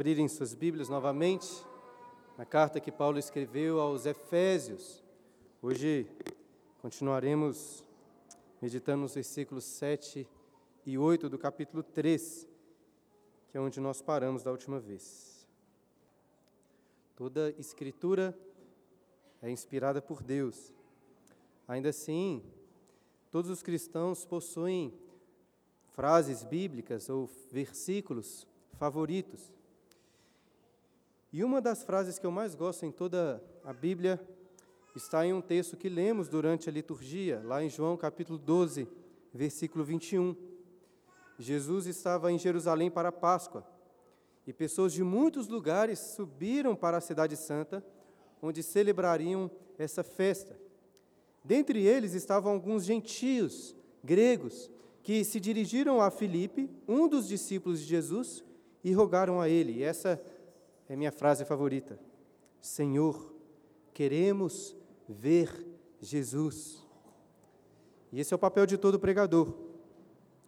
abrirem suas Bíblias novamente na carta que Paulo escreveu aos Efésios. Hoje continuaremos meditando nos versículos 7 e 8 do capítulo 3, que é onde nós paramos da última vez. Toda escritura é inspirada por Deus. Ainda assim, todos os cristãos possuem frases bíblicas ou versículos favoritos. E uma das frases que eu mais gosto em toda a Bíblia está em um texto que lemos durante a liturgia, lá em João capítulo 12, versículo 21. Jesus estava em Jerusalém para a Páscoa e pessoas de muitos lugares subiram para a Cidade Santa, onde celebrariam essa festa. Dentre eles estavam alguns gentios, gregos, que se dirigiram a Filipe, um dos discípulos de Jesus, e rogaram a ele. E essa é minha frase favorita. Senhor, queremos ver Jesus. E esse é o papel de todo pregador.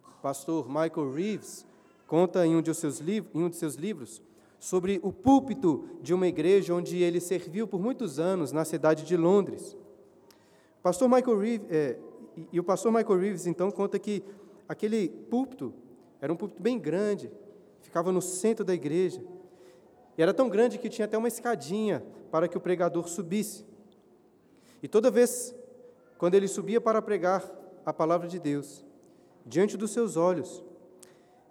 O pastor Michael Reeves conta em um, de seus em um de seus livros sobre o púlpito de uma igreja onde ele serviu por muitos anos na cidade de Londres. Pastor Michael Reeves, é, e o pastor Michael Reeves então conta que aquele púlpito era um púlpito bem grande, ficava no centro da igreja. E era tão grande que tinha até uma escadinha para que o pregador subisse. E toda vez, quando ele subia para pregar a palavra de Deus, diante dos seus olhos,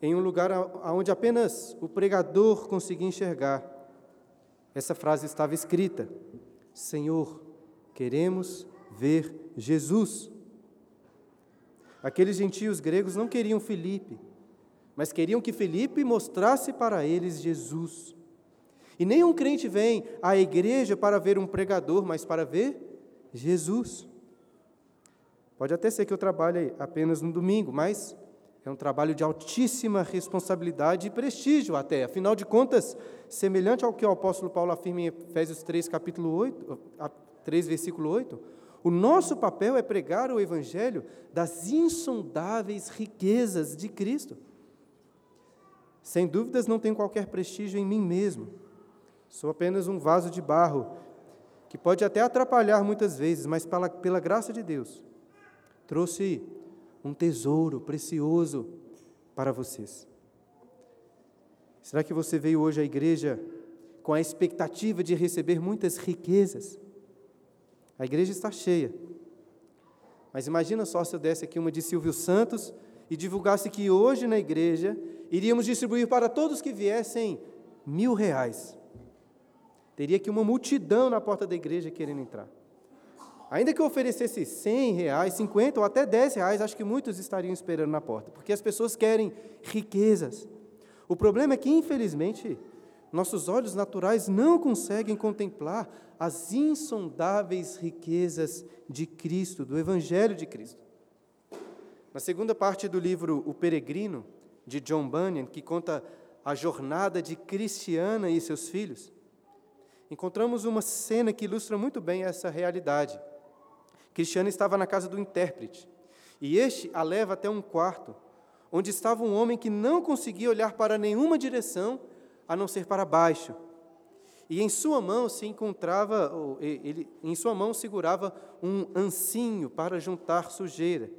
em um lugar onde apenas o pregador conseguia enxergar, essa frase estava escrita: Senhor, queremos ver Jesus. Aqueles gentios gregos não queriam Felipe, mas queriam que Felipe mostrasse para eles Jesus. E nenhum crente vem à igreja para ver um pregador, mas para ver Jesus. Pode até ser que eu trabalhe apenas no domingo, mas é um trabalho de altíssima responsabilidade e prestígio até. Afinal de contas, semelhante ao que o apóstolo Paulo afirma em Efésios 3, capítulo 8, 3, versículo 8, o nosso papel é pregar o evangelho das insondáveis riquezas de Cristo. Sem dúvidas, não tenho qualquer prestígio em mim mesmo. Sou apenas um vaso de barro, que pode até atrapalhar muitas vezes, mas pela, pela graça de Deus, trouxe um tesouro precioso para vocês. Será que você veio hoje à igreja com a expectativa de receber muitas riquezas? A igreja está cheia. Mas imagina só se eu desse aqui uma de Silvio Santos e divulgasse que hoje na igreja iríamos distribuir para todos que viessem mil reais. Teria que uma multidão na porta da igreja querendo entrar. Ainda que eu oferecesse 100 reais, 50 ou até 10 reais, acho que muitos estariam esperando na porta, porque as pessoas querem riquezas. O problema é que, infelizmente, nossos olhos naturais não conseguem contemplar as insondáveis riquezas de Cristo, do Evangelho de Cristo. Na segunda parte do livro O Peregrino, de John Bunyan, que conta a jornada de Cristiana e seus filhos, encontramos uma cena que ilustra muito bem essa realidade. Cristiano estava na casa do intérprete, e este a leva até um quarto, onde estava um homem que não conseguia olhar para nenhuma direção a não ser para baixo. E em sua mão se encontrava, ele, em sua mão segurava um ancinho para juntar sujeira.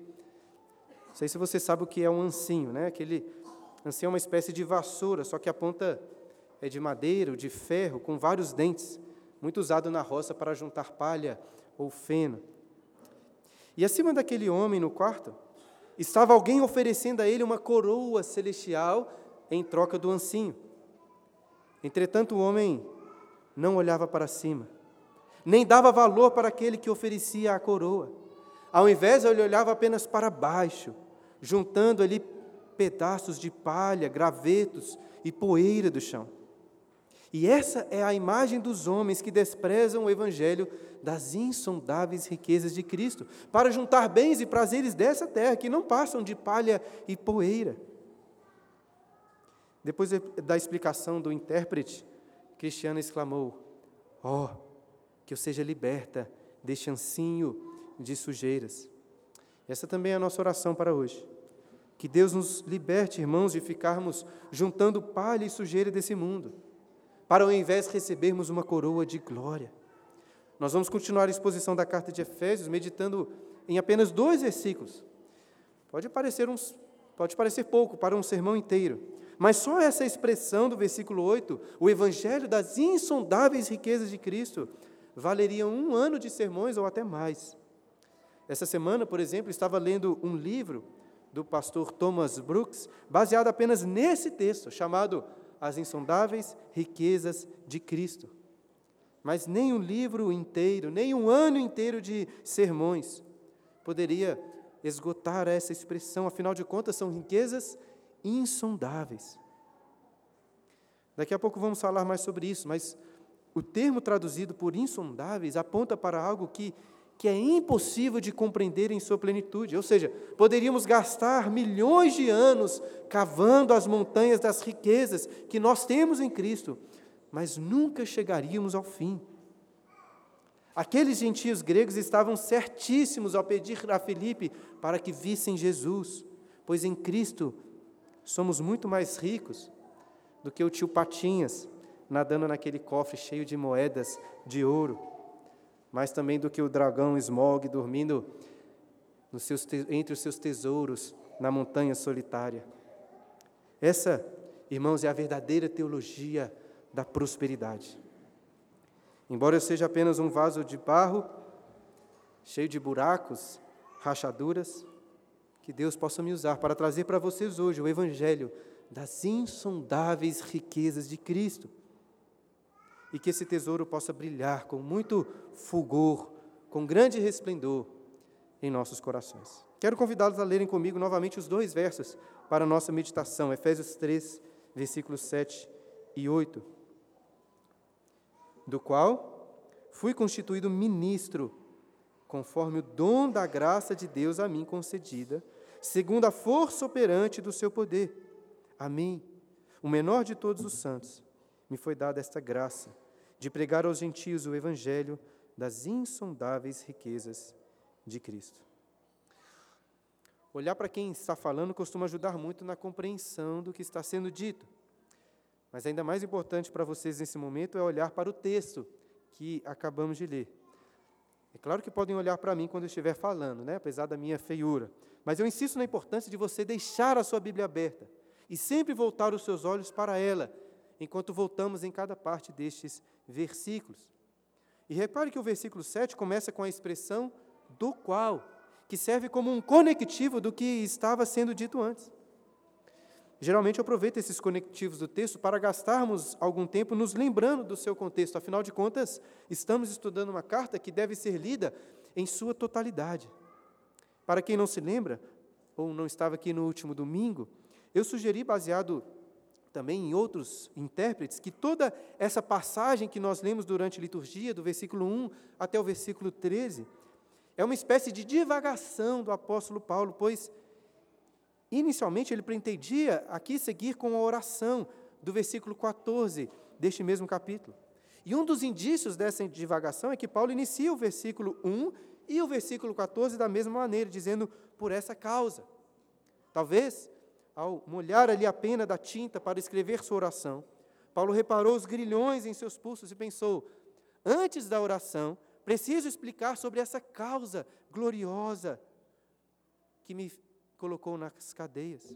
Não sei se você sabe o que é um ancinho, né? Aquele ancinho é uma espécie de vassoura, só que a ponta é de madeira ou de ferro, com vários dentes, muito usado na roça para juntar palha ou feno. E acima daquele homem no quarto, estava alguém oferecendo a ele uma coroa celestial em troca do ancinho. Entretanto, o homem não olhava para cima, nem dava valor para aquele que oferecia a coroa. Ao invés, ele olhava apenas para baixo, juntando ali pedaços de palha, gravetos e poeira do chão. E essa é a imagem dos homens que desprezam o evangelho das insondáveis riquezas de Cristo, para juntar bens e prazeres dessa terra que não passam de palha e poeira. Depois da explicação do intérprete, Cristiano exclamou: oh, que eu seja liberta deste ancinho de sujeiras. Essa também é a nossa oração para hoje. Que Deus nos liberte, irmãos, de ficarmos juntando palha e sujeira desse mundo para ao invés recebermos uma coroa de glória. Nós vamos continuar a exposição da carta de Efésios, meditando em apenas dois versículos. Pode parecer, uns, pode parecer pouco para um sermão inteiro, mas só essa expressão do versículo 8, o evangelho das insondáveis riquezas de Cristo, valeria um ano de sermões ou até mais. Essa semana, por exemplo, estava lendo um livro do pastor Thomas Brooks, baseado apenas nesse texto, chamado As Insondáveis Riquezas de Cristo. Mas nem um livro inteiro, nem um ano inteiro de sermões poderia esgotar essa expressão, afinal de contas, são riquezas insondáveis. Daqui a pouco vamos falar mais sobre isso, mas o termo traduzido por insondáveis aponta para algo que, que é impossível de compreender em sua plenitude. Ou seja, poderíamos gastar milhões de anos cavando as montanhas das riquezas que nós temos em Cristo, mas nunca chegaríamos ao fim. Aqueles gentios gregos estavam certíssimos ao pedir a Filipe para que vissem Jesus, pois em Cristo somos muito mais ricos do que o tio Patinhas nadando naquele cofre cheio de moedas de ouro, mas também do que o dragão Smog dormindo seus, entre os seus tesouros na montanha solitária. Essa, irmãos, é a verdadeira teologia da prosperidade. Embora eu seja apenas um vaso de barro, cheio de buracos, rachaduras, que Deus possa me usar para trazer para vocês hoje o Evangelho das insondáveis riquezas de Cristo. E que esse tesouro possa brilhar com muito fulgor, com grande resplendor em nossos corações. Quero convidá-los a lerem comigo novamente os dois versos para a nossa meditação, Efésios 3, versículos 7 e 8. Do qual fui constituído ministro, conforme o dom da graça de Deus a mim concedida, segundo a força operante do seu poder. A mim, o menor de todos os santos, me foi dada esta graça de pregar aos gentios o evangelho das insondáveis riquezas de Cristo. Olhar para quem está falando costuma ajudar muito na compreensão do que está sendo dito. Mas ainda mais importante para vocês nesse momento é olhar para o texto que acabamos de ler. É claro que podem olhar para mim quando eu estiver falando, né? apesar da minha feiura. Mas eu insisto na importância de você deixar a sua Bíblia aberta e sempre voltar os seus olhos para ela, enquanto voltamos em cada parte destes versículos. E repare que o versículo 7 começa com a expressão do qual, que serve como um conectivo do que estava sendo dito antes. Geralmente eu aproveito esses conectivos do texto para gastarmos algum tempo nos lembrando do seu contexto. Afinal de contas, estamos estudando uma carta que deve ser lida em sua totalidade. Para quem não se lembra, ou não estava aqui no último domingo, eu sugeri, baseado também em outros intérpretes, que toda essa passagem que nós lemos durante a liturgia, do versículo 1 até o versículo 13, é uma espécie de divagação do apóstolo Paulo, pois inicialmente ele pretendia aqui seguir com a oração do versículo 14 deste mesmo capítulo. E um dos indícios dessa divagação é que Paulo inicia o versículo 1 e o versículo 14 da mesma maneira, dizendo por essa causa. Talvez, ao molhar ali a pena da tinta para escrever sua oração, Paulo reparou os grilhões em seus pulsos e pensou: antes da oração, preciso explicar sobre essa causa gloriosa que me colocou nas cadeias,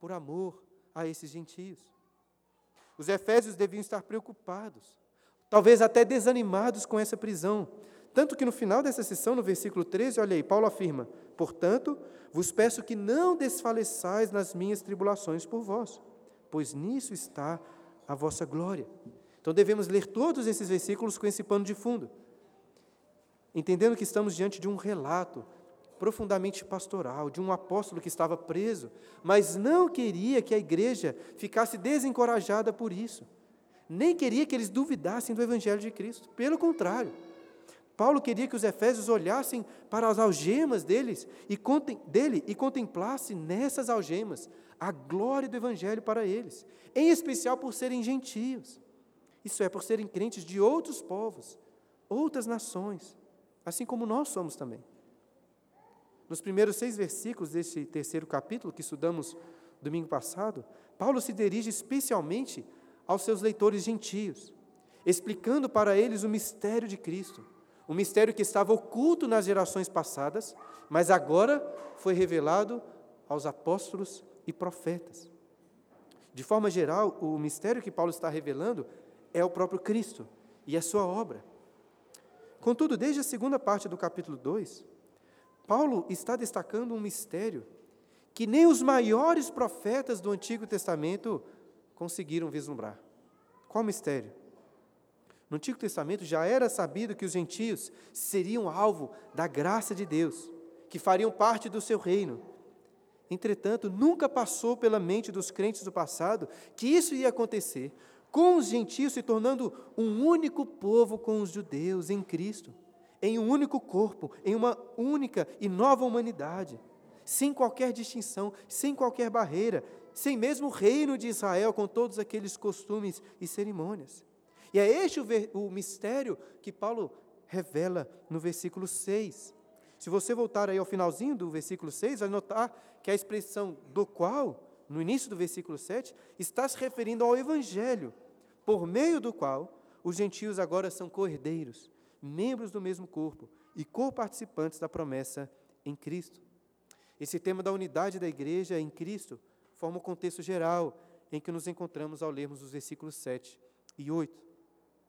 por amor a esses gentios. Os efésios deviam estar preocupados, talvez até desanimados com essa prisão, tanto que no final dessa sessão, no versículo 13, olha aí, Paulo afirma: Portanto, vos peço que não desfaleçais nas minhas tribulações por vós, pois nisso está a vossa glória. Então devemos ler todos esses versículos com esse pano de fundo, entendendo que estamos diante de um relato profundamente pastoral, de um apóstolo que estava preso, mas não queria que a igreja ficasse desencorajada por isso, nem queria que eles duvidassem do Evangelho de Cristo, pelo contrário. Paulo queria que os efésios olhassem para as algemas deles e dele e contemplassem nessas algemas a glória do Evangelho para eles, em especial por serem gentios. Isso é, por serem crentes de outros povos, outras nações, assim como nós somos também. Nos primeiros seis versículos deste terceiro capítulo que estudamos domingo passado, Paulo se dirige especialmente aos seus leitores gentios, explicando para eles o mistério de Cristo, um mistério que estava oculto nas gerações passadas, mas agora foi revelado aos apóstolos e profetas. De forma geral, o mistério que Paulo está revelando é o próprio Cristo e a sua obra. Contudo, desde a segunda parte do capítulo 2, Paulo está destacando um mistério que nem os maiores profetas do Antigo Testamento conseguiram vislumbrar. Qual mistério? No Antigo Testamento já era sabido que os gentios seriam alvo da graça de Deus, que fariam parte do seu reino. Entretanto, nunca passou pela mente dos crentes do passado que isso ia acontecer, com os gentios se tornando um único povo com os judeus em Cristo, em um único corpo, em uma única e nova humanidade, sem qualquer distinção, sem qualquer barreira, sem mesmo o reino de Israel com todos aqueles costumes e cerimônias. E é este o, o mistério que Paulo revela no versículo 6. Se você voltar aí ao finalzinho do versículo 6, vai notar que a expressão do qual, no início do versículo 7, está se referindo ao Evangelho, por meio do qual os gentios agora são cordeiros, membros do mesmo corpo e co-participantes da promessa em Cristo. Esse tema da unidade da igreja em Cristo forma o contexto geral em que nos encontramos ao lermos os versículos 7 e 8.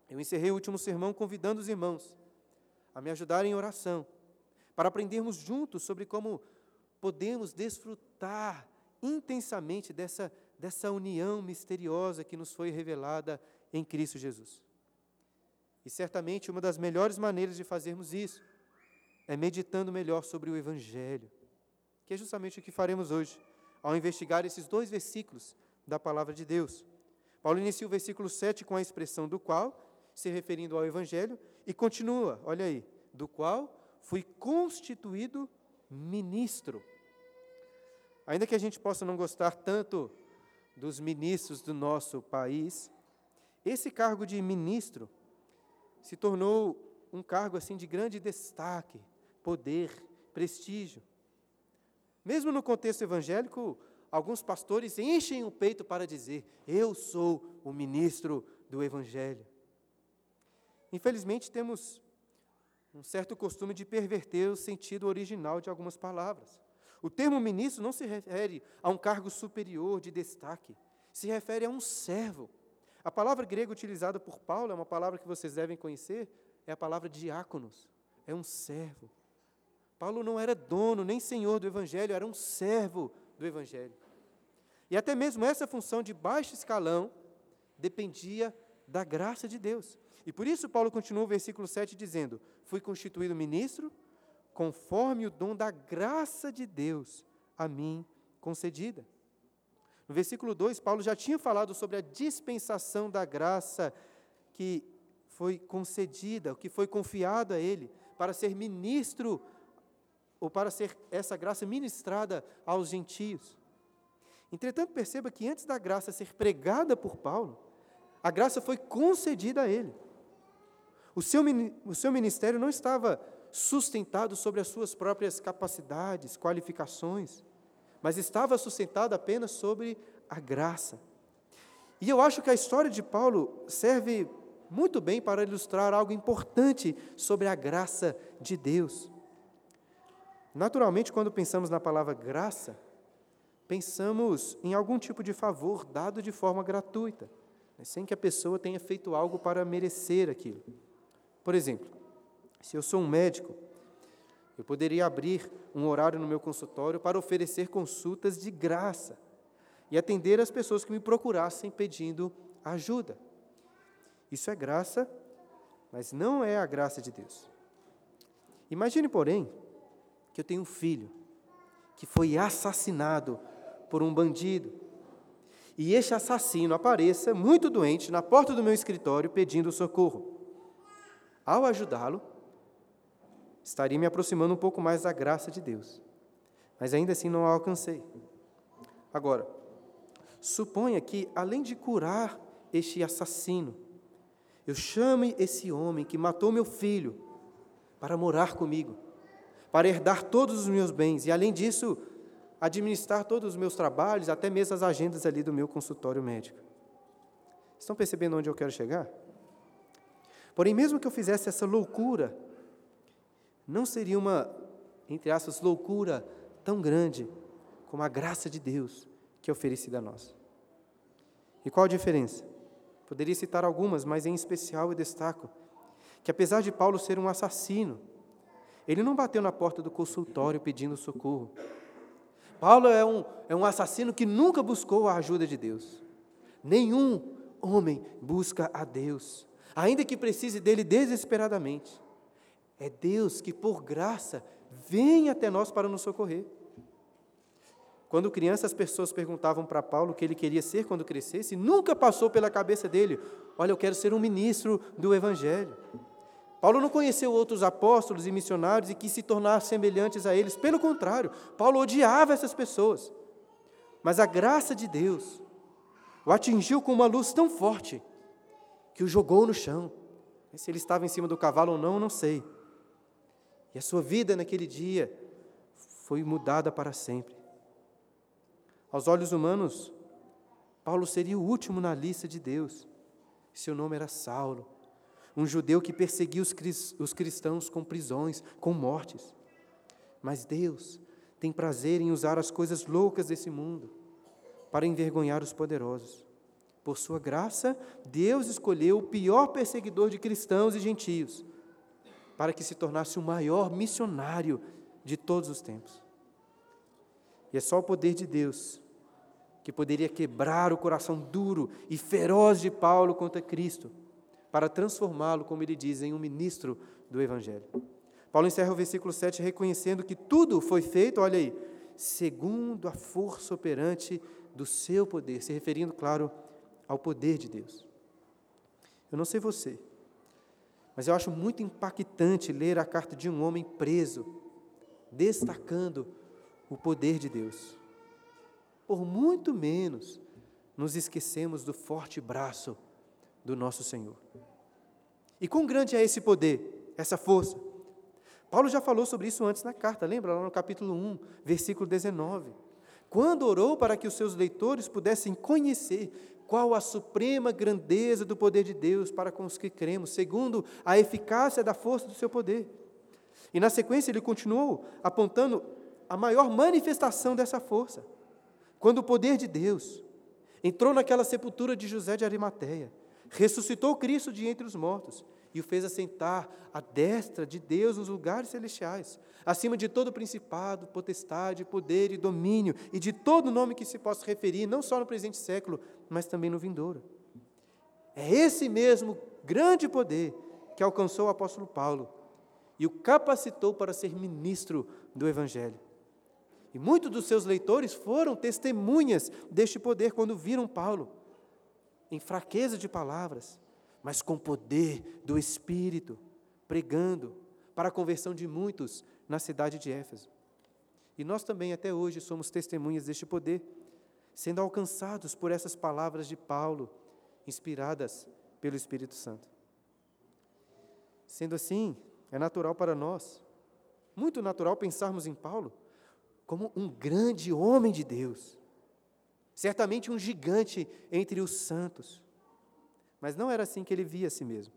Eu encerrei o último sermão convidando os irmãos a me ajudarem em oração, para aprendermos juntos sobre como podemos desfrutar intensamente dessa, dessa união misteriosa que nos foi revelada em Cristo Jesus. E certamente uma das melhores maneiras de fazermos isso é meditando melhor sobre o Evangelho, que é justamente o que faremos hoje, ao investigar esses dois versículos da palavra de Deus. Paulo inicia o versículo 7 com a expressão do qual, se referindo ao Evangelho, e continua, olha aí, do qual fui constituído ministro. Ainda que a gente possa não gostar tanto dos ministros do nosso país, esse cargo de ministro se tornou um cargo assim de grande destaque, poder, prestígio. Mesmo no contexto evangélico, alguns pastores enchem o peito para dizer: Eu sou o ministro do Evangelho. Infelizmente, temos um certo costume de perverter o sentido original de algumas palavras. O termo ministro não se refere a um cargo superior de destaque, se refere a um servo. A palavra grega utilizada por Paulo é uma palavra que vocês devem conhecer, é a palavra diáconos, é um servo. Paulo não era dono nem senhor do evangelho, era um servo do evangelho. E até mesmo essa função de baixo escalão dependia da graça de Deus. E por isso Paulo continua o versículo 7 dizendo: Fui constituído ministro conforme o dom da graça de Deus a mim concedida. No versículo 2, Paulo já tinha falado sobre a dispensação da graça que foi concedida, que foi confiado a ele, para ser ministro, ou para ser essa graça ministrada aos gentios. Entretanto, perceba que antes da graça ser pregada por Paulo, a graça foi concedida a ele. O seu, o seu ministério não estava sustentado sobre as suas próprias capacidades, qualificações, mas estava sustentado apenas sobre a graça. E eu acho que a história de Paulo serve muito bem para ilustrar algo importante sobre a graça de Deus. Naturalmente, quando pensamos na palavra graça, pensamos em algum tipo de favor dado de forma gratuita, né, sem que a pessoa tenha feito algo para merecer aquilo. Por exemplo, se eu sou um médico, eu poderia abrir um horário no meu consultório para oferecer consultas de graça e atender as pessoas que me procurassem pedindo ajuda. Isso é graça, mas não é a graça de Deus. Imagine, porém, que eu tenho um filho que foi assassinado por um bandido. E este assassino apareça muito doente na porta do meu escritório pedindo socorro. Ao ajudá-lo, estaria me aproximando um pouco mais da graça de Deus. Mas ainda assim não a alcancei. Agora, suponha que, além de curar este assassino, eu chame esse homem que matou meu filho para morar comigo, para herdar todos os meus bens e, além disso, administrar todos os meus trabalhos, até mesmo as agendas ali do meu consultório médico. Estão percebendo onde eu quero chegar? Porém, mesmo que eu fizesse essa loucura, não seria uma, entre aspas, loucura tão grande como a graça de Deus que é oferecida a nós. E qual a diferença? Poderia citar algumas, mas em especial eu destaco que, apesar de Paulo ser um assassino, ele não bateu na porta do consultório pedindo socorro. Paulo é um, é um assassino que nunca buscou a ajuda de Deus. Nenhum homem busca a Deus ainda que precise dele desesperadamente. É Deus que, por graça, vem até nós para nos socorrer. Quando criança, as pessoas perguntavam para Paulo o que ele queria ser quando crescesse, nunca passou pela cabeça dele: Olha, eu quero ser um ministro do Evangelho. Paulo não conheceu outros apóstolos e missionários e quis se tornar semelhantes a eles. Pelo contrário, Paulo odiava essas pessoas. Mas a graça de Deus o atingiu com uma luz tão forte que o jogou no chão. Se ele estava em cima do cavalo ou não, não sei. E a sua vida naquele dia foi mudada para sempre. Aos olhos humanos, Paulo seria o último na lista de Deus. Seu nome era Saulo, um judeu que perseguia os cristãos com prisões, com mortes. Mas Deus tem prazer em usar as coisas loucas desse mundo para envergonhar os poderosos. Por sua graça, Deus escolheu o pior perseguidor de cristãos e gentios para que se tornasse o maior missionário de todos os tempos. E é só o poder de Deus que poderia quebrar o coração duro e feroz de Paulo contra Cristo, para transformá-lo, como ele diz, em um ministro do Evangelho. Paulo encerra o versículo 7 reconhecendo que tudo foi feito, olha aí, segundo a força operante do seu poder, se referindo, claro, ao poder de Deus. Eu não sei você, mas eu acho muito impactante ler a carta de um homem preso, destacando o poder de Deus. Por muito menos nos esquecemos do forte braço do nosso Senhor. E quão grande é esse poder, essa força? Paulo já falou sobre isso antes na carta, lembra lá no capítulo 1, versículo 19. Quando orou para que os seus leitores pudessem conhecer qual a suprema grandeza do poder de Deus para com os que cremos, segundo a eficácia da força do seu poder. E na sequência ele continuou apontando a maior manifestação dessa força. Quando o poder de Deus entrou naquela sepultura de José de Arimateia, ressuscitou Cristo de entre os mortos e o fez assentar à destra de Deus nos lugares celestiais, acima de todo principado, potestade, poder e domínio, e de todo nome que se possa referir, não só no presente século, mas também no vindouro. É esse mesmo grande poder que alcançou o apóstolo Paulo e o capacitou para ser ministro do Evangelho. E muitos dos seus leitores foram testemunhas deste poder quando viram Paulo, em fraqueza de palavras, mas com poder do Espírito, pregando para a conversão de muitos na cidade de Éfeso. E nós também, até hoje, somos testemunhas deste poder, sendo alcançados por essas palavras de Paulo, inspiradas pelo Espírito Santo. Sendo assim, é natural para nós, muito natural pensarmos em Paulo como um grande homem de Deus, certamente um gigante entre os santos mas não era assim que ele via a si mesmo.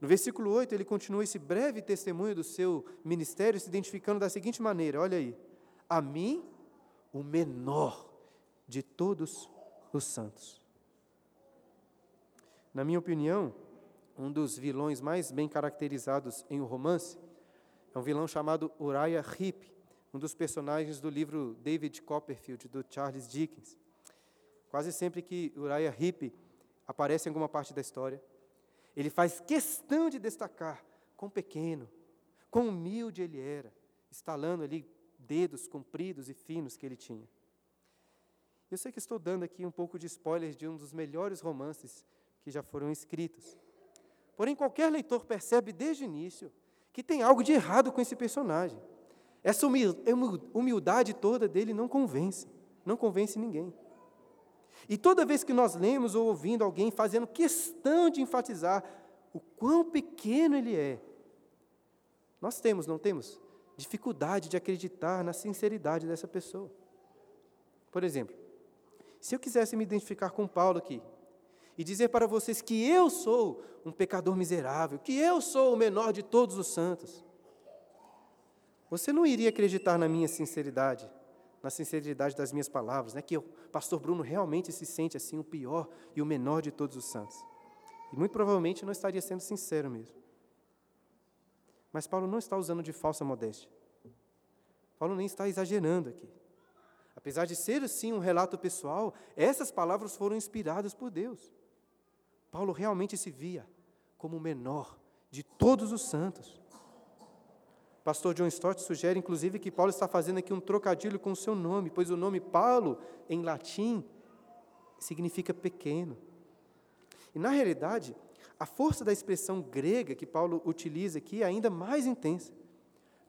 No versículo 8, ele continua esse breve testemunho do seu ministério, se identificando da seguinte maneira: olha aí, a mim, o menor de todos os santos. Na minha opinião, um dos vilões mais bem caracterizados em um romance é um vilão chamado Uriah Heep, um dos personagens do livro David Copperfield, do Charles Dickens. Quase sempre que Uriah Heep aparece em alguma parte da história, ele faz questão de destacar quão pequeno, quão humilde ele era, estalando ali dedos compridos e finos que ele tinha. Eu sei que estou dando aqui um pouco de spoilers de um dos melhores romances que já foram escritos. Porém, qualquer leitor percebe desde o início que tem algo de errado com esse personagem. Essa humildade toda dele não convence, não convence ninguém. E toda vez que nós lemos ou ouvindo alguém fazendo questão de enfatizar o quão pequeno ele é, nós temos, não temos, dificuldade de acreditar na sinceridade dessa pessoa. Por exemplo, se eu quisesse me identificar com Paulo aqui, e dizer para vocês que eu sou um pecador miserável, que eu sou o menor de todos os santos, você não iria acreditar na minha sinceridade, na sinceridade das minhas palavras, né? que o pastor Bruno realmente se sente assim o pior e o menor de todos os santos. E muito provavelmente não estaria sendo sincero mesmo. Mas Paulo não está usando de falsa modéstia. Paulo nem está exagerando aqui. Apesar de ser assim um relato pessoal, essas palavras foram inspiradas por Deus. Paulo realmente se via como o menor de todos os santos. Pastor John Stott sugere, inclusive, que Paulo está fazendo aqui um trocadilho com o seu nome, pois o nome Paulo, em latim, significa pequeno. E, na realidade, a força da expressão grega que Paulo utiliza aqui é ainda mais intensa.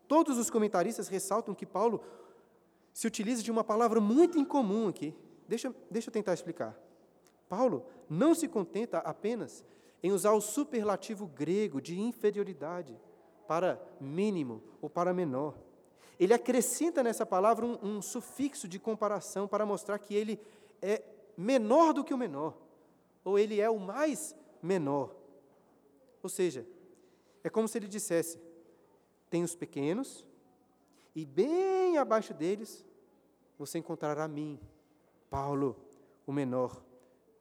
Todos os comentaristas ressaltam que Paulo se utiliza de uma palavra muito incomum aqui. Deixa, deixa eu tentar explicar. Paulo não se contenta apenas em usar o superlativo grego de inferioridade para mínimo ou para menor. Ele acrescenta nessa palavra um, um sufixo de comparação para mostrar que ele é menor do que o menor, ou ele é o mais menor. Ou seja, é como se ele dissesse: tem os pequenos, e bem abaixo deles você encontrará mim, Paulo, o menor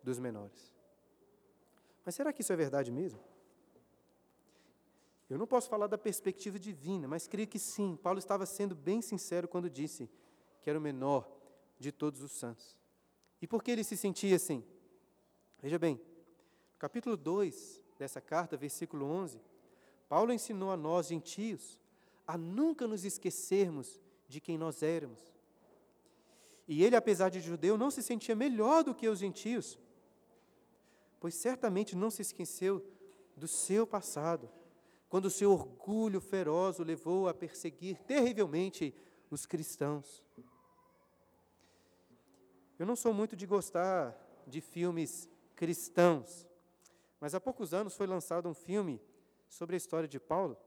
dos menores. Mas será que isso é verdade mesmo? Eu não posso falar da perspectiva divina, mas creio que sim. Paulo estava sendo bem sincero quando disse que era o menor de todos os santos. E por que ele se sentia assim? Veja bem, no capítulo 2 dessa carta, versículo 11, Paulo ensinou a nós, gentios, a nunca nos esquecermos de quem nós éramos. E ele, apesar de judeu, não se sentia melhor do que os gentios, pois certamente não se esqueceu do seu passado, quando o seu orgulho feroz o levou a perseguir terrivelmente os cristãos. Eu não sou muito de gostar de filmes cristãos, mas há poucos anos foi lançado um filme sobre a história de Paulo,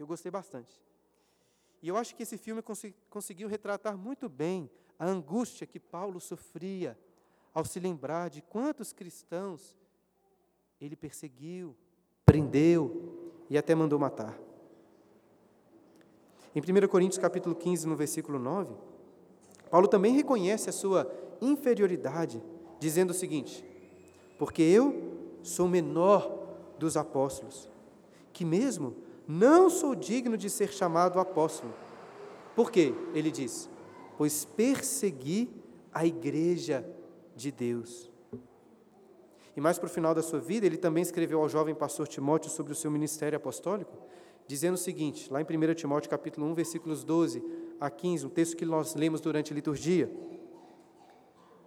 que eu gostei bastante. E eu acho que esse filme cons conseguiu retratar muito bem a angústia que Paulo sofria ao se lembrar de quantos cristãos ele perseguiu, prendeu, e até mandou matar. Em 1 Coríntios capítulo 15, no versículo 9, Paulo também reconhece a sua inferioridade, dizendo o seguinte: Porque eu sou menor dos apóstolos, que mesmo não sou digno de ser chamado apóstolo. Por quê? Ele diz: Pois persegui a igreja de Deus. E mais para o final da sua vida, ele também escreveu ao jovem pastor Timóteo sobre o seu ministério apostólico, dizendo o seguinte, lá em 1 Timóteo capítulo 1, versículos 12 a 15, um texto que nós lemos durante a liturgia.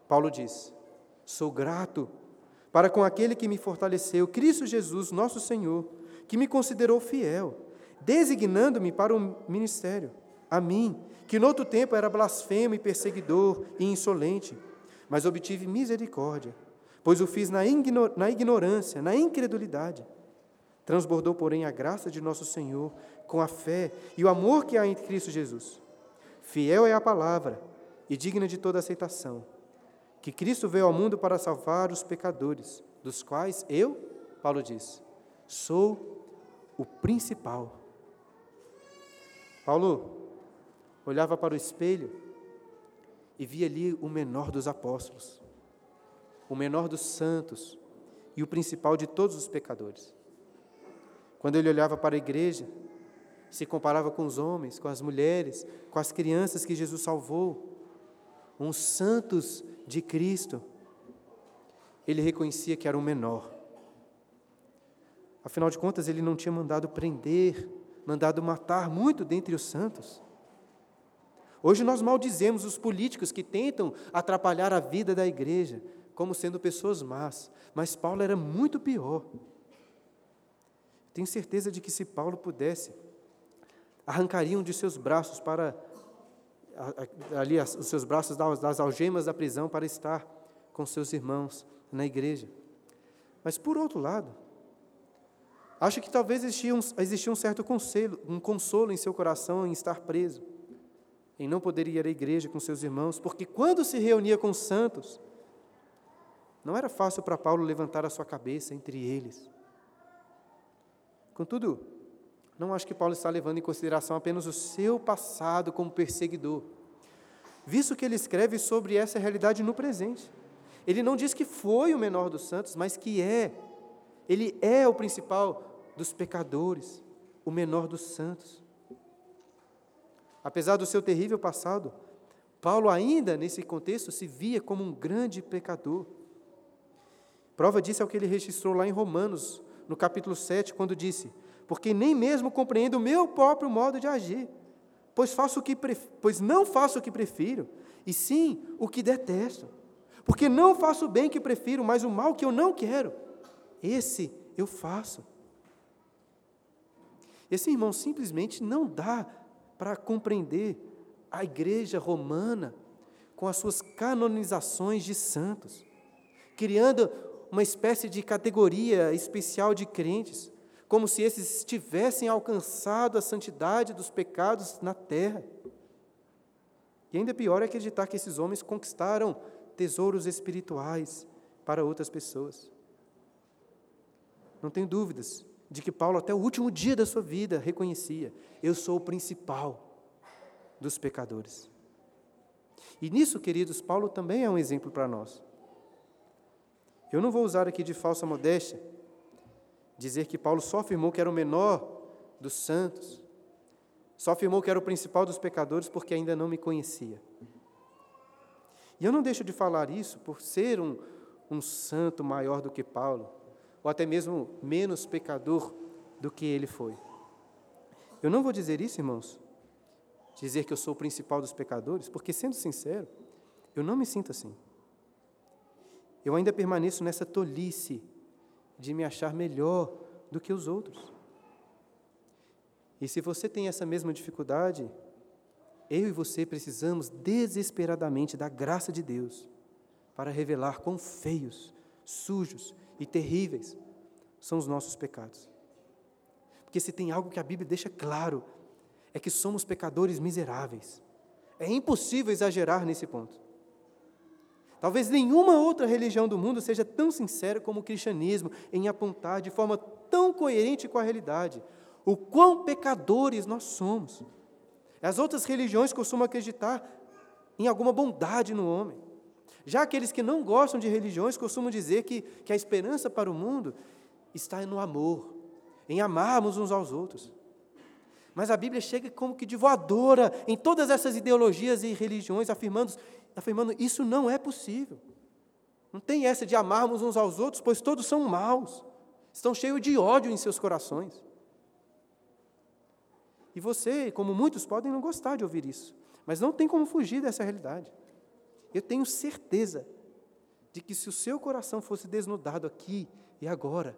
Paulo diz: Sou grato para com aquele que me fortaleceu, Cristo Jesus, nosso Senhor, que me considerou fiel, designando-me para o ministério, a mim, que no outro tempo era blasfemo e perseguidor e insolente, mas obtive misericórdia pois o fiz na, ignorância, na incredulidade. Transbordou, porém, a graça de nosso Senhor com a fé e o amor que há em Cristo Jesus. Fiel é a palavra e digna de toda aceitação, que Cristo veio ao mundo para salvar os pecadores, dos quais eu, Paulo diz, sou o principal. Paulo olhava para o espelho e via ali o menor dos apóstolos o menor dos santos e o principal de todos os pecadores. Quando ele olhava para a igreja, se comparava com os homens, com as mulheres, com as crianças que Jesus salvou, uns santos de Cristo, ele reconhecia que era o menor. Afinal de contas, ele não tinha mandado prender, mandado matar muito dentre os santos. Hoje nós maldizemos os políticos que tentam atrapalhar a vida da igreja, como sendo pessoas más, mas Paulo era muito pior. Tenho certeza de que se Paulo pudesse, arrancariam de seus braços para ali os seus braços das algemas da prisão para estar com seus irmãos na igreja. Mas por outro lado, acho que talvez existia um, existia um certo consolo, um consolo em seu coração em estar preso, em não poder ir à igreja com seus irmãos, porque quando se reunia com os santos, Não era fácil para Paulo levantar a sua cabeça entre eles. Contudo, não acho que Paulo está levando em consideração apenas o seu passado como perseguidor, visto que ele escreve sobre essa realidade no presente. Ele não diz que foi o menor dos santos, mas que é. Ele é o principal dos pecadores, o menor dos santos. Apesar do seu terrível passado, Paulo, ainda nesse contexto, se via como um grande pecador. Prova disso é o que ele registrou lá em Romanos, no capítulo 7, quando disse: Porque nem mesmo compreendo o meu próprio modo de agir, pois, faço o que pois não faço o que prefiro, e sim o que detesto. Porque não faço o bem que prefiro, mas o mal que eu não quero, esse eu faço. Esse irmão simplesmente não dá para compreender a igreja romana com as suas canonizações de santos, criando uma espécie de categoria especial de crentes, como se esses tivessem alcançado a santidade dos pecados na terra. E ainda pior é acreditar que esses homens conquistaram tesouros espirituais para outras pessoas. Não tenho dúvidas de que Paulo, até o último dia da sua vida, reconhecia: eu sou o principal dos pecadores. E nisso, queridos, Paulo também é um exemplo para nós. Eu não vou usar aqui de falsa modéstia, dizer que Paulo só afirmou que era o menor dos santos, só afirmou que era o principal dos pecadores porque ainda não me conhecia. E eu não deixo de falar isso por ser um, um santo maior do que Paulo, ou até mesmo menos pecador do que ele foi. Eu não vou dizer isso, irmãos, dizer que eu sou o principal dos pecadores, porque, sendo sincero, eu não me sinto assim. Eu ainda permaneço nessa tolice de me achar melhor do que os outros. E se você tem essa mesma dificuldade, eu e você precisamos desesperadamente da graça de Deus para revelar quão feios, sujos e terríveis são os nossos pecados. Porque se tem algo que a Bíblia deixa claro é que somos pecadores miseráveis. É impossível exagerar nesse ponto. Talvez nenhuma outra religião do mundo seja tão sincera como o cristianismo em apontar de forma tão coerente com a realidade o quão pecadores nós somos. As outras religiões costumam acreditar em alguma bondade no homem. Já aqueles que não gostam de religiões costumam dizer que, que a esperança para o mundo está no amor, em amarmos uns aos outros. Mas a Bíblia chega como que de voadora em todas essas ideologias e religiões, afirmando, afirmando isso não é possível. Não tem essa de amarmos uns aos outros, pois todos são maus, estão cheios de ódio em seus corações. E você, como muitos, podem não gostar de ouvir isso, mas não tem como fugir dessa realidade. Eu tenho certeza de que se o seu coração fosse desnudado aqui e agora,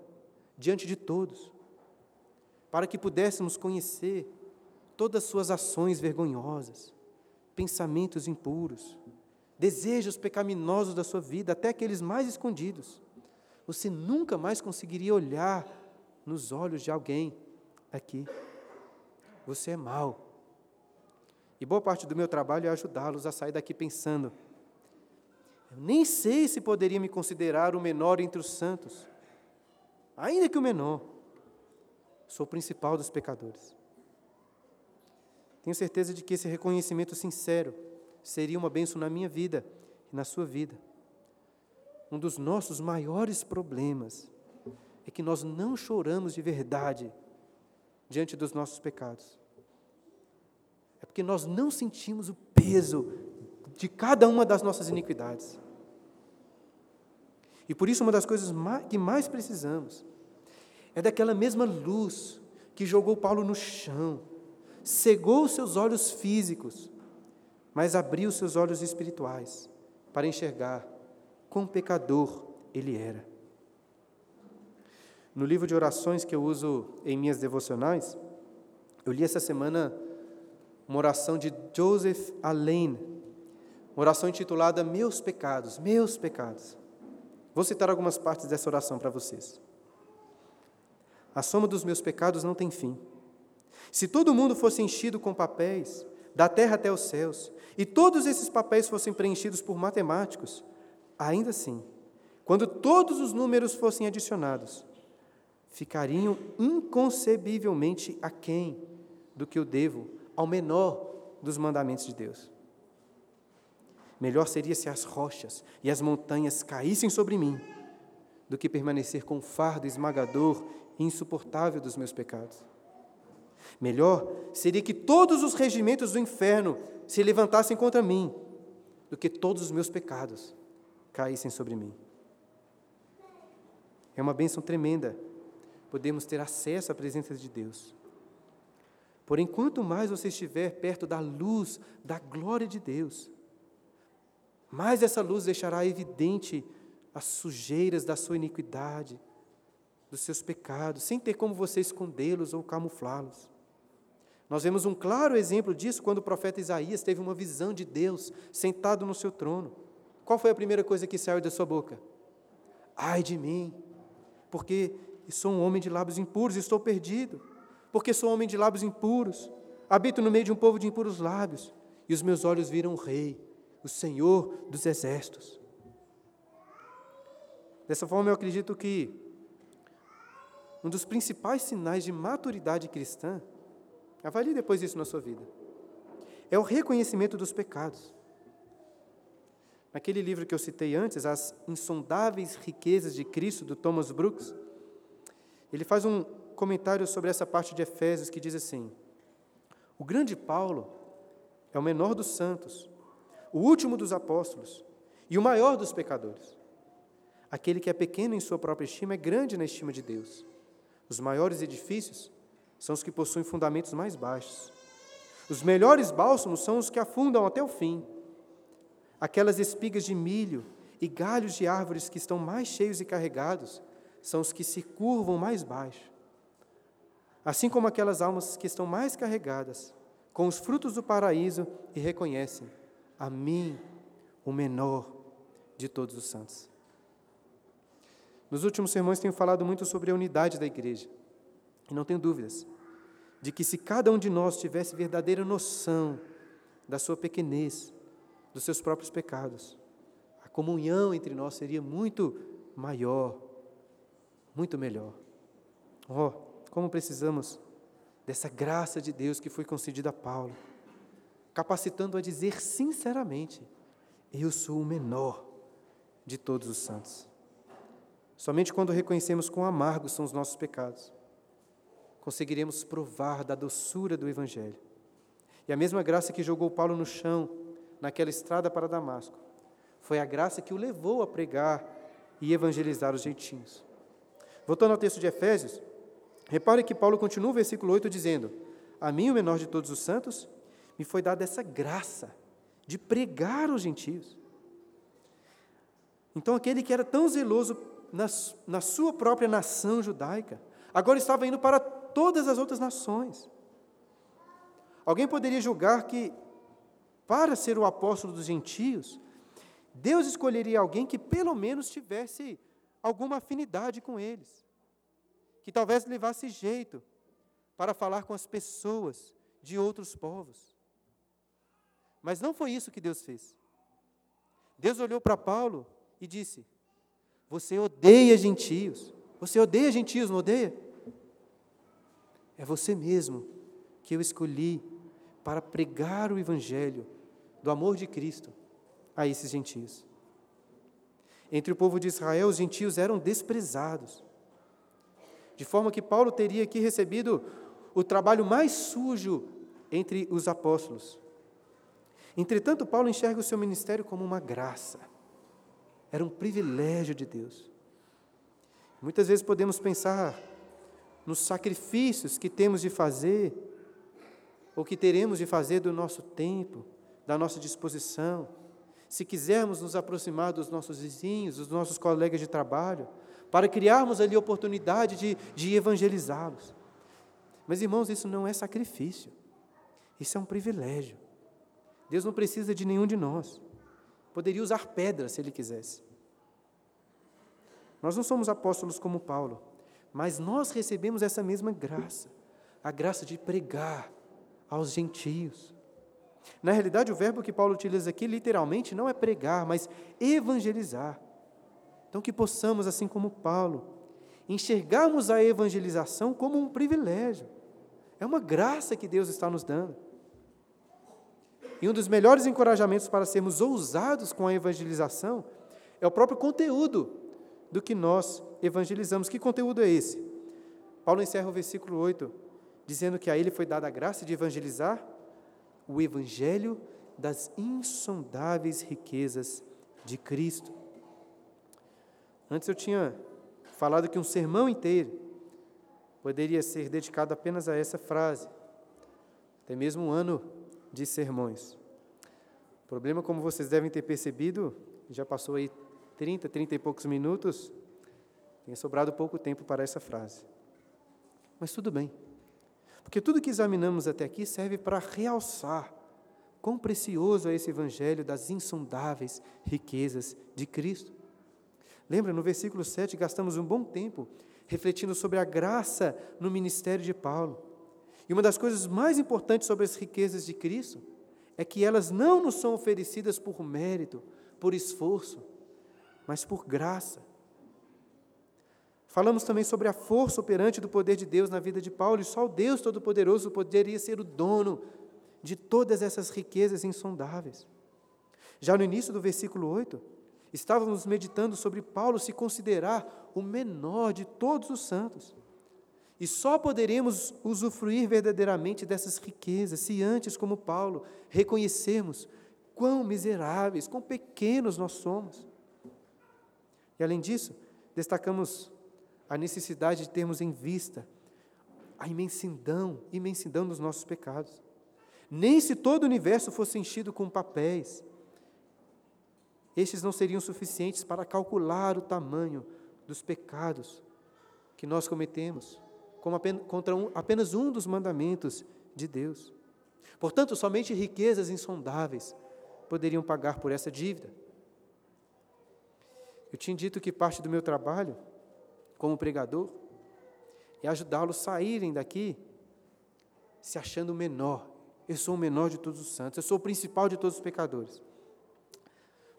diante de todos, para que pudéssemos conhecer todas as suas ações vergonhosas, pensamentos impuros, desejos pecaminosos da sua vida, até aqueles mais escondidos. Você nunca mais conseguiria olhar nos olhos de alguém aqui. Você é mau. E boa parte do meu trabalho é ajudá-los a sair daqui pensando: eu nem sei se poderia me considerar o menor entre os santos, ainda que o menor sou o principal dos pecadores. Tenho certeza de que esse reconhecimento sincero seria uma bênção na minha vida e na sua vida. Um dos nossos maiores problemas é que nós não choramos de verdade diante dos nossos pecados. É porque nós não sentimos o peso de cada uma das nossas iniquidades. E por isso, uma das coisas que mais precisamos é daquela mesma luz que jogou Paulo no chão, cegou seus olhos físicos, mas abriu seus olhos espirituais para enxergar quão pecador ele era. No livro de orações que eu uso em minhas devocionais, eu li essa semana uma oração de Joseph Alain, uma oração intitulada Meus Pecados, Meus Pecados. Vou citar algumas partes dessa oração para vocês. A soma dos meus pecados não tem fim. Se todo mundo fosse enchido com papéis, da terra até os céus, e todos esses papéis fossem preenchidos por matemáticos, ainda assim, quando todos os números fossem adicionados, ficariam inconcebivelmente aquém do que eu devo ao menor dos mandamentos de Deus. Melhor seria se as rochas e as montanhas caíssem sobre mim, do que permanecer com o fardo esmagador e insuportável dos meus pecados. Melhor seria que todos os regimentos do inferno se levantassem contra mim, do que todos os meus pecados caíssem sobre mim. É uma bênção tremenda podemos ter acesso à presença de Deus. Porém, quanto mais você estiver perto da luz da glória de Deus, mais essa luz deixará evidente as sujeiras da sua iniquidade, dos seus pecados, sem ter como você escondê-los ou camuflá-los. Nós vemos um claro exemplo disso quando o profeta Isaías teve uma visão de Deus sentado no seu trono. Qual foi a primeira coisa que saiu da sua boca? Ai de mim, porque sou um homem de lábios impuros, estou perdido, porque sou um homem de lábios impuros, habito no meio de um povo de impuros lábios, e os meus olhos viram o Rei, o Senhor dos exércitos. Dessa forma, eu acredito que um dos principais sinais de maturidade cristã, avalie depois isso na sua vida, é o reconhecimento dos pecados. Naquele livro que eu citei antes, As Insondáveis Riquezas de Cristo, do Thomas Brooks, ele faz um comentário sobre essa parte de Efésios que diz assim: O grande Paulo é o menor dos santos, o último dos apóstolos e o maior dos pecadores. Aquele que é pequeno em sua própria estima é grande na estima de Deus. Os maiores edifícios são os que possuem fundamentos mais baixos. Os melhores bálsamos são os que afundam até o fim. Aquelas espigas de milho e galhos de árvores que estão mais cheios e carregados são os que se curvam mais baixo. Assim como aquelas almas que estão mais carregadas com os frutos do paraíso e reconhecem a mim, o menor de todos os santos. Nos últimos sermões tenho falado muito sobre a unidade da igreja. E não tenho dúvidas de que se cada um de nós tivesse verdadeira noção da sua pequenez, dos seus próprios pecados, a comunhão entre nós seria muito maior, muito melhor. Oh, como precisamos dessa graça de Deus que foi concedida a Paulo, capacitando a dizer sinceramente: Eu sou o menor de todos os santos. Somente quando reconhecemos quão amargos são os nossos pecados, conseguiremos provar da doçura do Evangelho. E a mesma graça que jogou Paulo no chão, naquela estrada para Damasco, foi a graça que o levou a pregar e evangelizar os gentios. Voltando ao texto de Efésios, repare que Paulo continua o versículo 8 dizendo: A mim, o menor de todos os santos, me foi dada essa graça de pregar aos gentios. Então, aquele que era tão zeloso na, na sua própria nação judaica, agora estava indo para todas as outras nações. Alguém poderia julgar que, para ser o apóstolo dos gentios, Deus escolheria alguém que pelo menos tivesse alguma afinidade com eles, que talvez levasse jeito para falar com as pessoas de outros povos. Mas não foi isso que Deus fez. Deus olhou para Paulo e disse: você odeia gentios. Você odeia gentios, não odeia? É você mesmo que eu escolhi para pregar o Evangelho do amor de Cristo a esses gentios. Entre o povo de Israel, os gentios eram desprezados, de forma que Paulo teria aqui recebido o trabalho mais sujo entre os apóstolos. Entretanto, Paulo enxerga o seu ministério como uma graça. Era um privilégio de Deus. Muitas vezes podemos pensar nos sacrifícios que temos de fazer, ou que teremos de fazer do nosso tempo, da nossa disposição, se quisermos nos aproximar dos nossos vizinhos, dos nossos colegas de trabalho, para criarmos ali oportunidade de, de evangelizá-los. Mas, irmãos, isso não é sacrifício, isso é um privilégio. Deus não precisa de nenhum de nós. Poderia usar pedra se ele quisesse. Nós não somos apóstolos como Paulo, mas nós recebemos essa mesma graça, a graça de pregar aos gentios. Na realidade, o verbo que Paulo utiliza aqui literalmente não é pregar, mas evangelizar. Então, que possamos, assim como Paulo, enxergarmos a evangelização como um privilégio. É uma graça que Deus está nos dando. E um dos melhores encorajamentos para sermos ousados com a evangelização é o próprio conteúdo do que nós evangelizamos. Que conteúdo é esse? Paulo encerra o versículo 8, dizendo que a ele foi dada a graça de evangelizar o evangelho das insondáveis riquezas de Cristo. Antes eu tinha falado que um sermão inteiro poderia ser dedicado apenas a essa frase, até mesmo um ano de sermões. O problema, como vocês devem ter percebido, já passou aí 30, 30 e poucos minutos, tem sobrado pouco tempo para essa frase. Mas tudo bem, porque tudo que examinamos até aqui serve para realçar quão precioso é esse evangelho das insondáveis riquezas de Cristo. Lembra, no versículo 7, gastamos um bom tempo refletindo sobre a graça no ministério de Paulo. E uma das coisas mais importantes sobre as riquezas de Cristo é que elas não nos são oferecidas por mérito, por esforço, mas por graça. Falamos também sobre a força operante do poder de Deus na vida de Paulo, e só o Deus Todo-Poderoso poderia ser o dono de todas essas riquezas insondáveis. Já no início do versículo 8, estávamos meditando sobre Paulo se considerar o menor de todos os santos. E só poderemos usufruir verdadeiramente dessas riquezas se antes, como Paulo, reconhecermos quão miseráveis, quão pequenos nós somos. E além disso, destacamos a necessidade de termos em vista a imensidão, imensidão dos nossos pecados. Nem se todo o universo fosse enchido com papéis, estes não seriam suficientes para calcular o tamanho dos pecados que nós cometemos como apenas, contra um, apenas um dos mandamentos de Deus. Portanto, somente riquezas insondáveis poderiam pagar por essa dívida. Eu tinha dito que parte do meu trabalho como pregador é ajudá-los a saírem daqui se achando o menor. Eu sou o menor de todos os santos, eu sou o principal de todos os pecadores.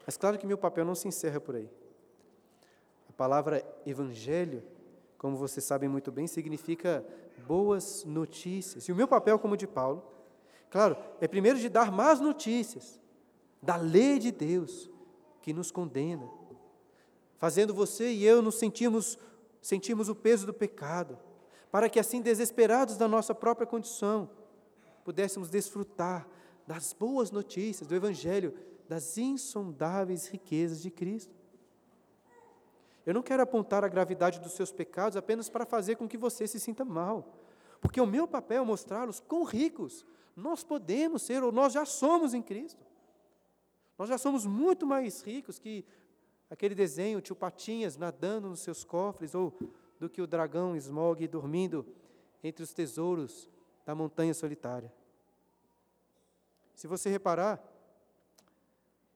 Mas claro que meu papel não se encerra por aí. A palavra evangelho como vocês sabem muito bem, significa boas notícias. E o meu papel como de Paulo, claro, é primeiro de dar más notícias da lei de Deus que nos condena, fazendo você e eu nos sentirmos, sentirmos o peso do pecado, para que assim, desesperados da nossa própria condição, pudéssemos desfrutar das boas notícias do Evangelho, das insondáveis riquezas de Cristo. Eu não quero apontar a gravidade dos seus pecados apenas para fazer com que você se sinta mal. Porque o meu papel é mostrá-los quão ricos nós podemos ser, ou nós já somos em Cristo. Nós já somos muito mais ricos que aquele desenho, tio Patinhas nadando nos seus cofres, ou do que o dragão Smog dormindo entre os tesouros da montanha solitária. Se você reparar,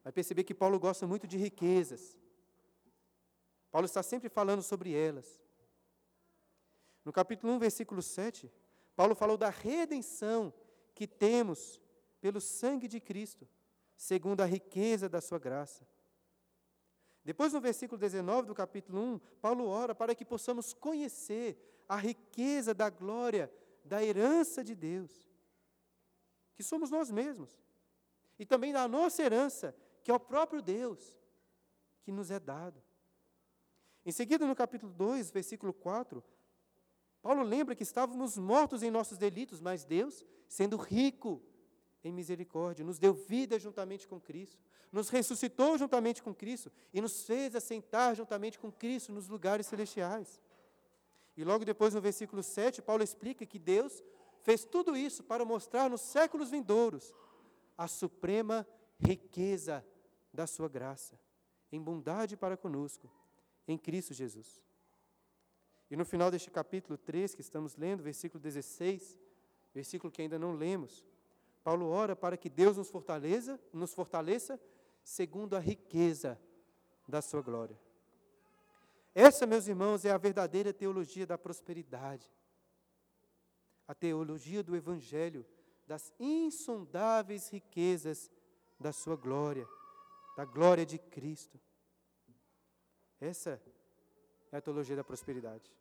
vai perceber que Paulo gosta muito de riquezas. Paulo está sempre falando sobre elas. No capítulo 1, versículo 7, Paulo falou da redenção que temos pelo sangue de Cristo, segundo a riqueza da sua graça. Depois, no versículo 19 do capítulo 1, Paulo ora para que possamos conhecer a riqueza da glória, da herança de Deus, que somos nós mesmos, e também da nossa herança, que é o próprio Deus, que nos é dado. Em seguida, no capítulo 2, versículo 4, Paulo lembra que estávamos mortos em nossos delitos, mas Deus, sendo rico em misericórdia, nos deu vida juntamente com Cristo, nos ressuscitou juntamente com Cristo e nos fez assentar juntamente com Cristo nos lugares celestiais. E logo depois, no versículo 7, Paulo explica que Deus fez tudo isso para mostrar nos séculos vindouros a suprema riqueza da sua graça, em bondade para conosco em Cristo Jesus. E no final deste capítulo 3 que estamos lendo, versículo 16, versículo que ainda não lemos, Paulo ora para que Deus nos fortaleça, nos fortaleça segundo a riqueza da sua glória. Essa, meus irmãos, é a verdadeira teologia da prosperidade. A teologia do evangelho, das insondáveis riquezas da sua glória, da glória de Cristo. Essa é a teologia da prosperidade.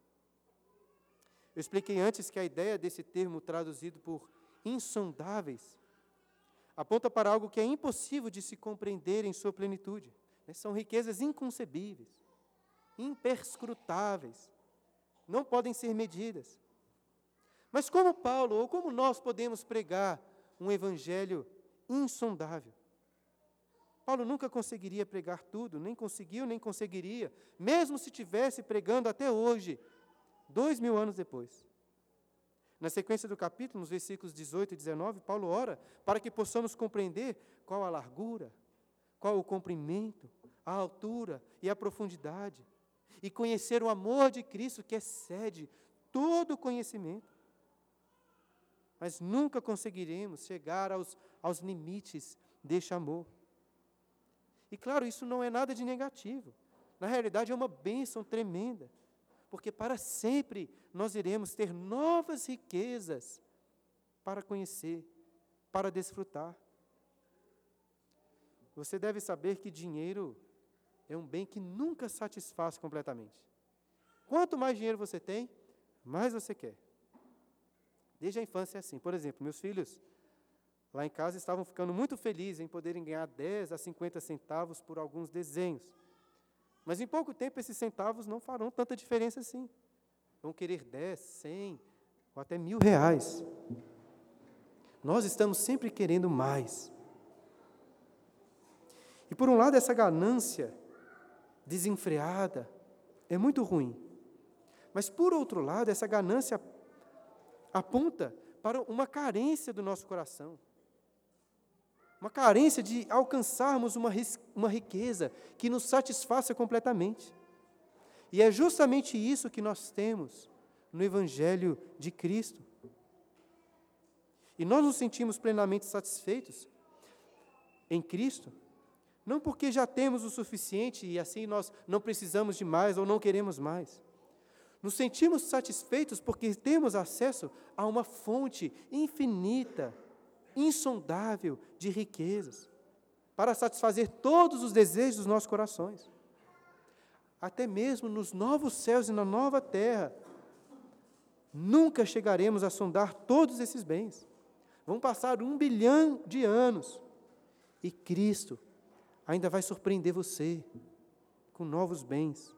Eu expliquei antes que a ideia desse termo traduzido por insondáveis aponta para algo que é impossível de se compreender em sua plenitude. Né? São riquezas inconcebíveis, imperscrutáveis, não podem ser medidas. Mas como Paulo, ou como nós podemos pregar um evangelho insondável? Paulo nunca conseguiria pregar tudo, nem conseguiu, nem conseguiria, mesmo se tivesse pregando até hoje, dois mil anos depois. Na sequência do capítulo, nos versículos 18 e 19, Paulo ora para que possamos compreender qual a largura, qual o comprimento, a altura e a profundidade, e conhecer o amor de Cristo que excede todo o conhecimento. Mas nunca conseguiremos chegar aos, aos limites deste amor. E claro, isso não é nada de negativo. Na realidade, é uma bênção tremenda porque para sempre nós iremos ter novas riquezas para conhecer, para desfrutar. Você deve saber que dinheiro é um bem que nunca satisfaz completamente. Quanto mais dinheiro você tem, mais você quer. Desde a infância é assim. Por exemplo, meus filhos lá em casa estavam ficando muito felizes em poderem ganhar 10 a 50 centavos por alguns desenhos. Mas em pouco tempo esses centavos não farão tanta diferença assim. Vão querer 10, 100 ou até mil reais. Nós estamos sempre querendo mais. E por um lado, essa ganância desenfreada é muito ruim. Mas por outro lado, essa ganância aponta para uma carência do nosso coração uma carência de alcançarmos uma, uma riqueza que nos satisfaça completamente. E é justamente isso que nós temos no Evangelho de Cristo. E nós nos sentimos plenamente satisfeitos em Cristo, não porque já temos o suficiente e assim nós não precisamos de mais ou não queremos mais. Nos sentimos satisfeitos porque temos acesso a uma fonte infinita insondável de riquezas, para satisfazer todos os desejos dos nossos corações. Até mesmo nos novos céus e na nova terra, nunca chegaremos a sondar todos esses bens. Vão passar um bilhão de anos e Cristo ainda vai surpreender você com novos bens,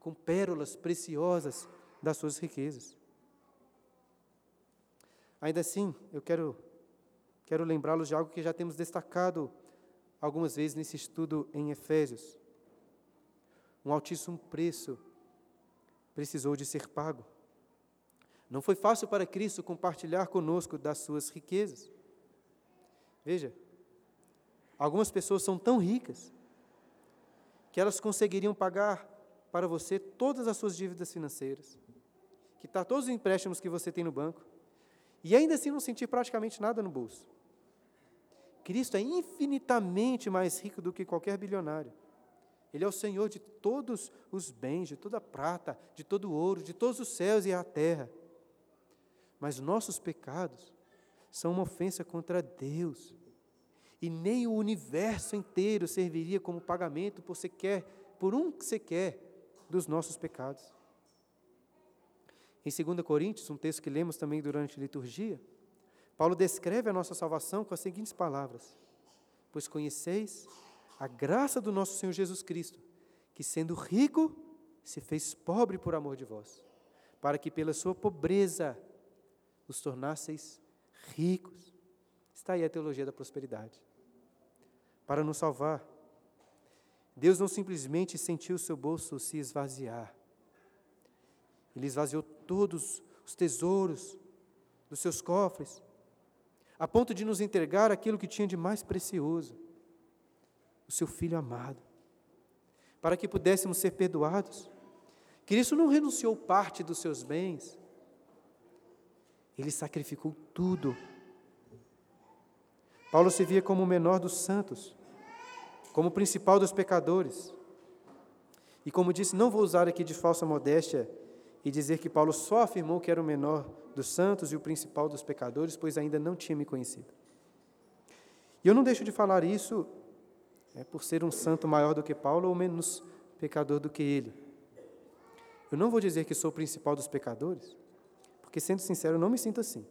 com pérolas preciosas das suas riquezas. Ainda assim, eu quero quero lembrá-los de algo que já temos destacado algumas vezes nesse estudo em Efésios. Um altíssimo preço precisou de ser pago. Não foi fácil para Cristo compartilhar conosco das suas riquezas. Veja, algumas pessoas são tão ricas que elas conseguiriam pagar para você todas as suas dívidas financeiras, quitar todos os empréstimos que você tem no banco, e ainda assim não sentir praticamente nada no bolso. Cristo é infinitamente mais rico do que qualquer bilionário. Ele é o Senhor de todos os bens, de toda a prata, de todo o ouro, de todos os céus e a terra. Mas nossos pecados são uma ofensa contra Deus. E nem o universo inteiro serviria como pagamento por, sequer, por um que você quer dos nossos pecados. Em 2 Coríntios, um texto que lemos também durante a liturgia, Paulo descreve a nossa salvação com as seguintes palavras: Pois conheceis a graça do nosso Senhor Jesus Cristo, que sendo rico, se fez pobre por amor de vós, para que pela sua pobreza os tornasseis ricos. Está aí a teologia da prosperidade. Para nos salvar, Deus não simplesmente sentiu o seu bolso se esvaziar, Ele esvaziou todos os tesouros dos seus cofres, a ponto de nos entregar aquilo que tinha de mais precioso, o seu Filho amado, para que pudéssemos ser perdoados. Cristo não renunciou parte dos seus bens, ele sacrificou tudo. Paulo se via como o menor dos santos, como o principal dos pecadores. E como disse, não vou usar aqui de falsa modéstia e dizer que Paulo só afirmou que era o menor dos santos e o principal dos pecadores, pois ainda não tinha me conhecido. E eu não deixo de falar isso é, por ser um santo maior do que Paulo ou menos pecador do que ele. Eu não vou dizer que sou o principal dos pecadores, porque, sendo sincero, eu não me sinto assim.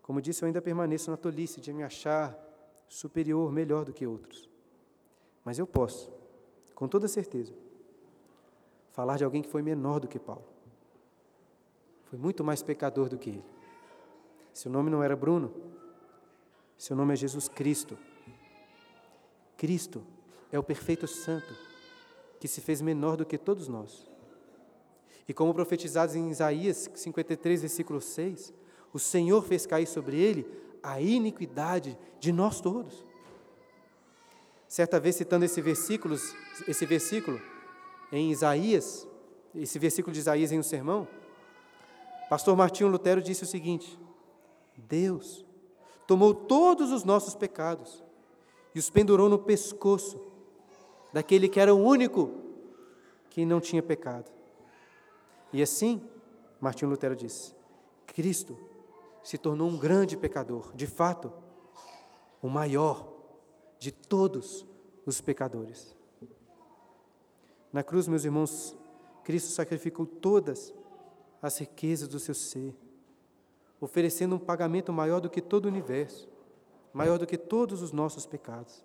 Como disse, eu ainda permaneço na tolice de me achar superior, melhor do que outros. Mas eu posso, com toda certeza, falar de alguém que foi menor do que Paulo. Foi muito mais pecador do que ele. Seu nome não era Bruno, seu nome é Jesus Cristo. Cristo é o perfeito santo que se fez menor do que todos nós. E como profetizados em Isaías 53, versículo 6, o Senhor fez cair sobre ele a iniquidade de nós todos. Certa vez citando esse versículo, esse versículo em Isaías, esse versículo de Isaías em um sermão, pastor Martinho Lutero disse o seguinte: Deus tomou todos os nossos pecados e os pendurou no pescoço daquele que era o único que não tinha pecado. E assim, Martinho Lutero disse: Cristo se tornou um grande pecador, de fato, o maior de todos os pecadores. Na cruz, meus irmãos, Cristo sacrificou todas as riquezas do seu ser, oferecendo um pagamento maior do que todo o universo, maior do que todos os nossos pecados.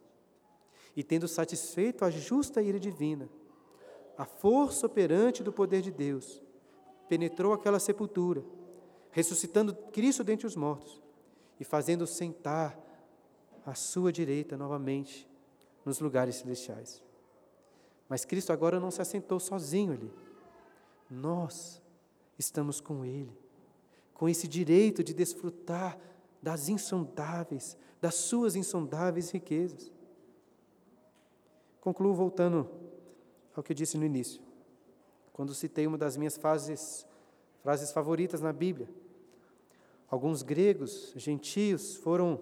E tendo satisfeito a justa ira divina, a força operante do poder de Deus penetrou aquela sepultura, ressuscitando Cristo dentre os mortos e fazendo sentar à sua direita novamente nos lugares celestiais. Mas Cristo agora não se assentou sozinho ali. Nós estamos com Ele, com esse direito de desfrutar das insondáveis, das suas insondáveis riquezas. Concluo voltando ao que eu disse no início, quando citei uma das minhas frases, frases favoritas na Bíblia. Alguns gregos, gentios, foram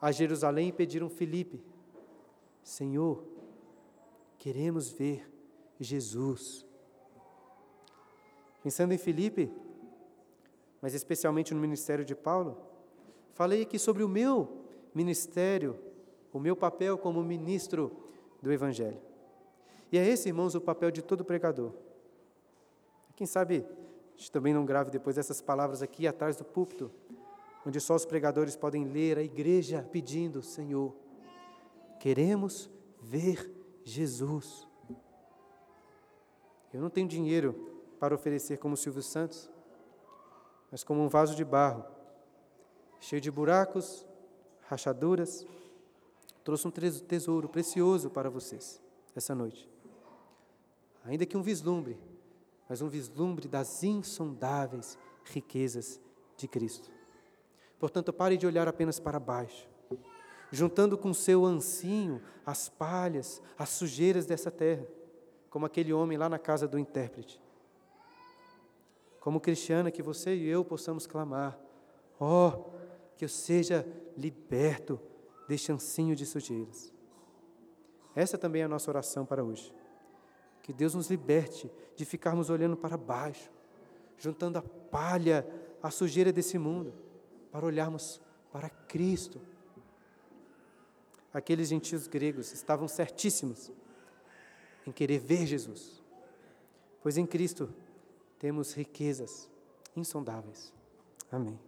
a Jerusalém e pediram Filipe: Senhor, queremos ver Jesus. Pensando em Filipe, mas especialmente no ministério de Paulo, falei aqui sobre o meu ministério, o meu papel como ministro do Evangelho. E é esse, irmãos, o papel de todo pregador. Quem sabe a gente também não grave depois essas palavras aqui atrás do púlpito, onde só os pregadores podem ler a igreja pedindo: Senhor, queremos ver Jesus. Eu não tenho dinheiro para oferecer como Silvio Santos, mas como um vaso de barro, cheio de buracos, rachaduras, trouxe um tesouro precioso para vocês essa noite. Ainda que um vislumbre, mas um vislumbre das insondáveis riquezas de Cristo. Portanto, pare de olhar apenas para baixo, juntando com seu ancinho as palhas, as sujeiras dessa terra, como aquele homem lá na casa do intérprete. Como cristiana, que você e eu possamos clamar: ó, oh, que eu seja liberto deste ancinho de sujeiras. Essa também é a nossa oração para hoje. Que Deus nos liberte de ficarmos olhando para baixo, juntando a palha, a sujeira desse mundo, para olharmos para Cristo. Aqueles gentios gregos estavam certíssimos em querer ver Jesus, pois em Cristo temos riquezas insondáveis. Amém.